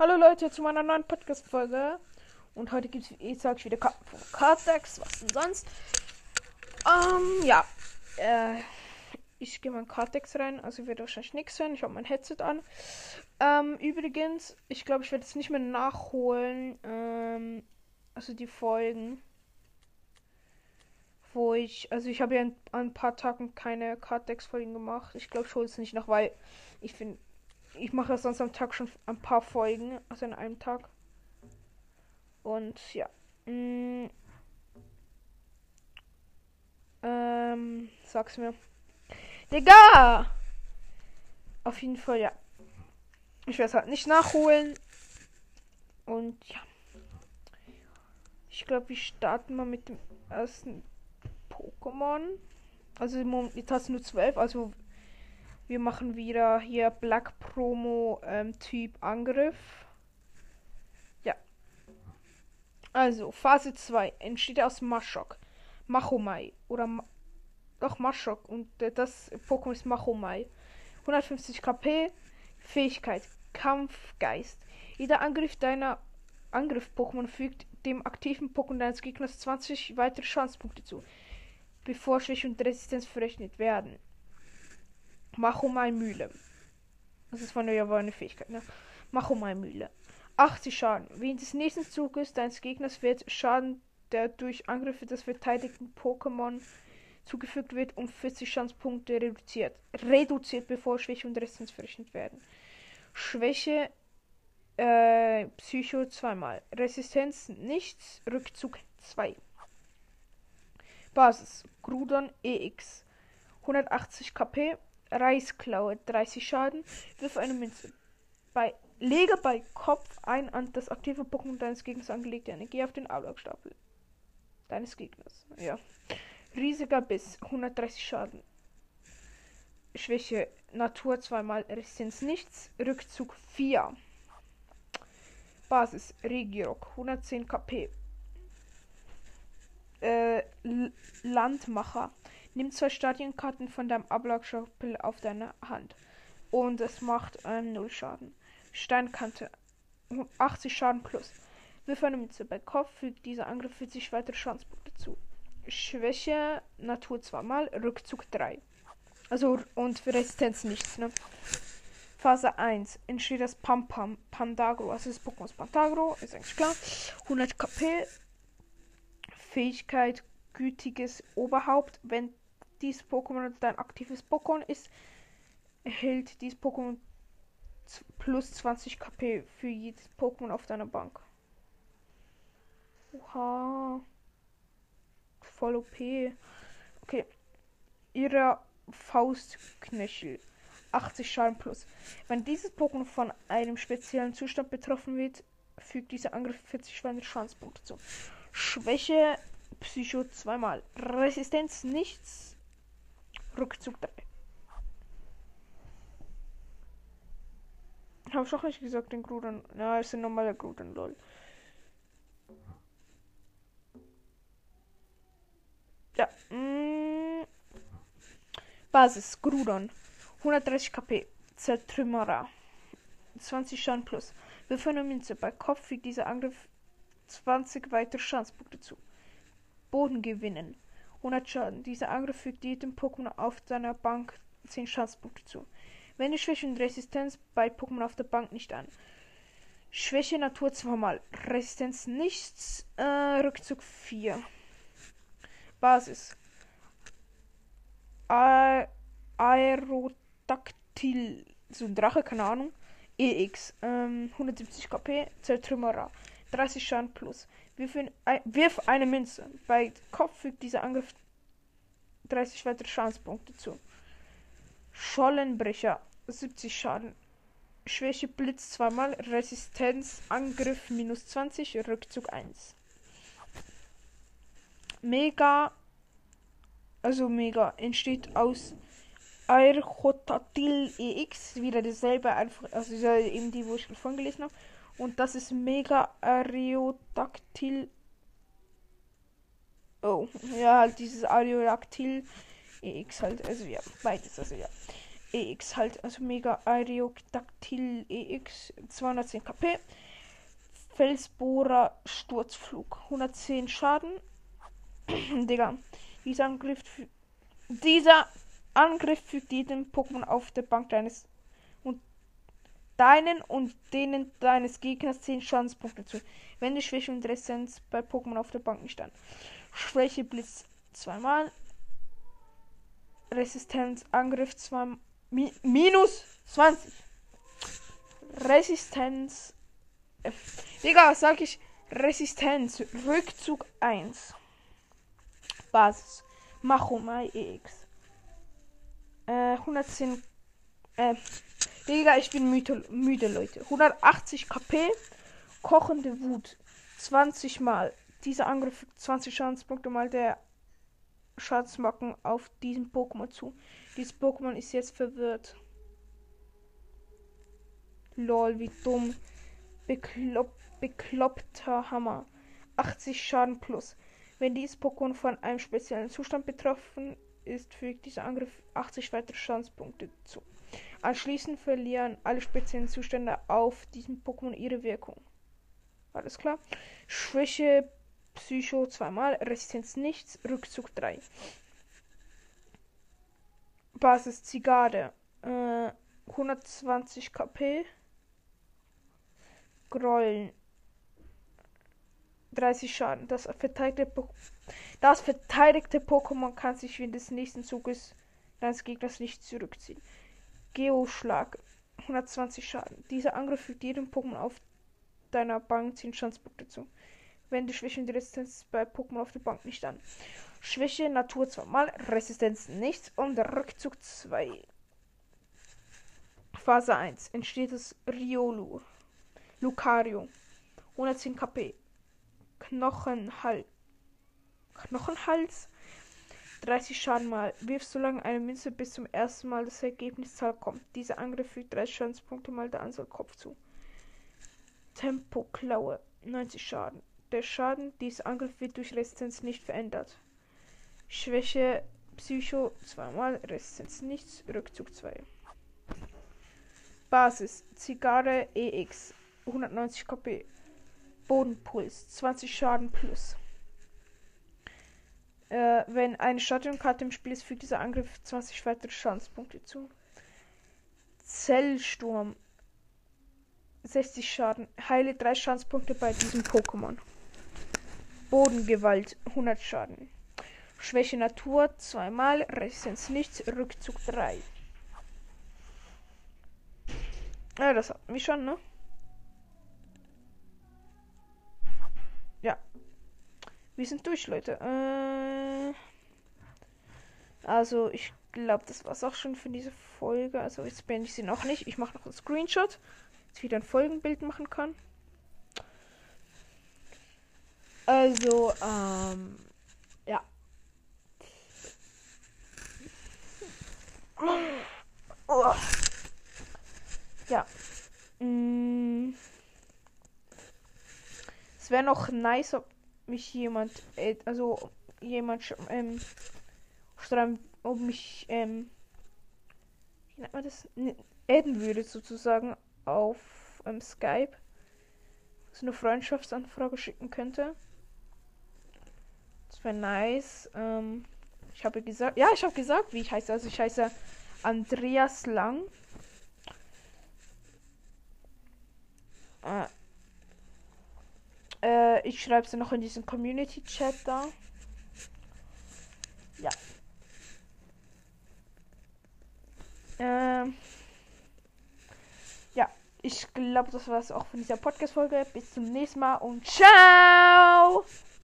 Hallo Leute zu meiner neuen Podcast-Folge. Und heute gibt es, wie ich sage, wieder Karten von Cardex. Was denn sonst? Ähm, ja. Äh, ich gehe mal in Cardex rein. Also wird wahrscheinlich nichts hören. Ich habe mein Headset an. Ähm, übrigens, ich glaube, ich werde es nicht mehr nachholen. Ähm, also die Folgen. Wo ich, also ich habe ja ein, ein paar Tagen keine Cardex-Folgen gemacht. Ich glaube, ich hole es nicht nach, weil ich finde ich mache sonst am Tag schon ein paar Folgen, also an einem Tag. Und ja. Mm, ähm, sag's mir. Digga! Auf jeden Fall, ja. Ich werde es halt nicht nachholen. Und ja. Ich glaube, wir starten mal mit dem ersten Pokémon. Also jetzt hast du nur 12, also wir machen wieder hier Black Promo ähm, Typ Angriff. Ja. Also, Phase 2 entsteht aus Mashok. Machomai. Oder Ma doch Mashok. Und äh, das Pokémon ist Machomai. 150 KP. Fähigkeit. Kampfgeist. Jeder Angriff deiner Angriff-Pokémon fügt dem aktiven Pokémon deines Gegners 20 weitere Schadenspunkte zu, bevor Schwäche und Resistenz verrechnet werden. Machomai Mühle. Das ist von der ja eine Fähigkeit, ne? Mühle. 80 Schaden. Während des nächsten Zuges deines Gegners wird Schaden, der durch Angriffe des verteidigten Pokémon zugefügt wird, um 40 Schadenspunkte reduziert. Reduziert, bevor Schwäche und Resistenz verrechnet werden. Schwäche äh, Psycho zweimal. Resistenz nichts. Rückzug 2. Basis. Grudon EX. 180 KP. Reisklaue 30 Schaden. Wirf eine Münze. Bei, lege bei Kopf ein an das aktive Pokémon deines Gegners angelegte Energie auf den Ablagstapel deines Gegners. Ja. Riesiger Biss 130 Schaden. Schwäche Natur zweimal Resistenz nichts. Rückzug 4. Basis Regirock 110 KP. Äh, Landmacher Nimm zwei Stadienkarten von deinem Ablagstapel auf deine Hand. Und es macht ähm, 0 Schaden. Steinkante. 80 Schaden plus. Wirf eine Mütze bei Kopf, fügt dieser Angriff 40 weitere Schadenspunkte zu. Schwäche, Natur zweimal, Rückzug 3. Also, und für Resistenz nichts, ne? Phase 1 entsteht das Pam Pam Pandagro. Also das Pokémon Pandagro, ist eigentlich klar. 100 KP. Fähigkeit gütiges Oberhaupt. Wenn dieses Pokémon dein aktives Pokémon ist, erhält dieses Pokémon plus 20 KP für jedes Pokémon auf deiner Bank. Oha. Voll OP. Okay. Ihre Faustknöchel. 80 Schaden plus. Wenn dieses Pokémon von einem speziellen Zustand betroffen wird, fügt dieser Angriff 40 Schadenspunkte zu. Schwäche Psycho zweimal. Resistenz nichts. Rückzug 3. Habe ich auch nicht gesagt, den Gruden. Ja, ist ein normaler Gruden, lol. Ja. Mm. Basis, Grudon. 130 KP. Zertrümmerer. 20 Schaden plus. Wirf eine Münze. Bei Kopf fügt dieser Angriff 20 weitere Schadenspunkte zu. Boden gewinnen. 100 Schaden. Dieser Angriff fügt jedem Pokémon auf deiner Bank 10 Schadenspunkte zu. Wende Schwäche und Resistenz bei Pokémon auf der Bank nicht an. Schwäche Natur zweimal. Resistenz nichts. Äh, Rückzug 4. Basis. A Aerodactyl. So ein Drache, keine Ahnung. EX. Ähm, 170 KP. Zertrümmerer. 30 Schaden plus. Wirf, ein, wirf eine Münze. Bei Kopf fügt dieser Angriff 30 weitere Schadenspunkte zu. Schollenbrecher 70 Schaden. Schwäche Blitz zweimal. Resistenz Angriff minus 20. Rückzug 1. Mega. Also Mega entsteht aus Aerotatil EX. Wieder dasselbe, einfach. Also eben die, wo ich vorhin gelesen habe. Und das ist Mega Aerodactyl. Oh, ja, halt dieses Aerodactyl EX halt. Also ja, beides, also ja. EX halt, also Mega Aerodactyl EX 210 KP. Felsbohrer Sturzflug 110 Schaden. Digga, dieser Angriff, dieser Angriff fügt jedem Pokémon auf der Bank deines deinen und denen deines Gegners 10 Schadenspunkte zu. Wenn die Schwäche und Resistenz bei Pokémon auf der Bank nicht an. Schwäche Blitz zweimal. Resistenz Angriff zweimal. Mi minus 20. Resistenz. Äh, Digga, sag ich Resistenz. Rückzug 1. Basis. Machomai EX. Äh, 110. Äh, Digga, ich bin müde, müde, Leute. 180 KP. Kochende Wut. 20 Mal. Dieser Angriff fügt 20 Schadenspunkte mal der Schadensmarken auf diesem Pokémon zu. Dieses Pokémon ist jetzt verwirrt. Lol, wie dumm. Beklopp, bekloppter Hammer. 80 Schaden plus. Wenn dieses Pokémon von einem speziellen Zustand betroffen ist, fügt dieser Angriff 80 weitere Schadenspunkte zu. Anschließend verlieren alle speziellen Zustände auf diesem Pokémon ihre Wirkung. Alles klar. Schwäche Psycho zweimal, Resistenz nichts, Rückzug 3. Basis Zigarre. Äh, 120 KP. Grollen. 30 Schaden. Das verteidigte, das verteidigte Pokémon kann sich während des nächsten Zuges deines Gegners nicht zurückziehen. Geoschlag. 120 Schaden. Dieser Angriff fügt jedem Pokémon auf deiner Bank 10 Schadenspunkte zu wenn die Schwäche und die Resistenz bei Pokémon auf der Bank nicht an. Schwäche Natur zweimal, Resistenz nichts und Rückzug 2. Phase 1 entsteht das Riolu. Lucario. 110 KP. Knochenhals. Knochenhals. 30 Schaden mal. Wirfst so lange eine Münze bis zum ersten Mal das Ergebniszahl kommt. Dieser Angriff fügt 30 Schadenspunkte mal der Anzahl Kopf zu. Tempo Klaue. 90 Schaden. Der Schaden dieses Angriff wird durch Resistenz nicht verändert. Schwäche Psycho zweimal, Resistenz nichts, Rückzug 2. Basis Zigarre EX 190 KP. Bodenpuls 20 Schaden plus. Äh, wenn eine Stadionkarte im Spiel ist, fügt dieser Angriff 20 weitere Schadenspunkte zu. Zellsturm 60 Schaden. Heile 3 Schadenspunkte bei diesem Pokémon. Bodengewalt 100 Schaden. Schwäche Natur zweimal, Resistenz nichts, Rückzug 3. Ja, das hatten wir schon, ne? Ja. Wir sind durch, Leute. Äh, also, ich glaube, das war's auch schon für diese Folge. Also, jetzt beende ich sie noch nicht. Ich mache noch einen Screenshot, dass ich wieder ein Folgenbild machen kann. Also, ähm, ja. Oh. Ja. Mm. Es wäre noch nice, ob mich jemand, äh, also jemand, ähm, schreiben, ob mich, ähm, wie nennt man das, adden würde sozusagen auf ähm, Skype. So eine Freundschaftsanfrage schicken könnte. Das wäre nice. Ähm, ich habe gesagt, ja, ich habe gesagt, wie ich heiße. Also ich heiße Andreas Lang. Äh, äh, ich schreibe es noch in diesem Community-Chat da. Ähm. Ja, ich glaube, das war es auch von dieser Podcast-Folge. Bis zum nächsten Mal und ciao!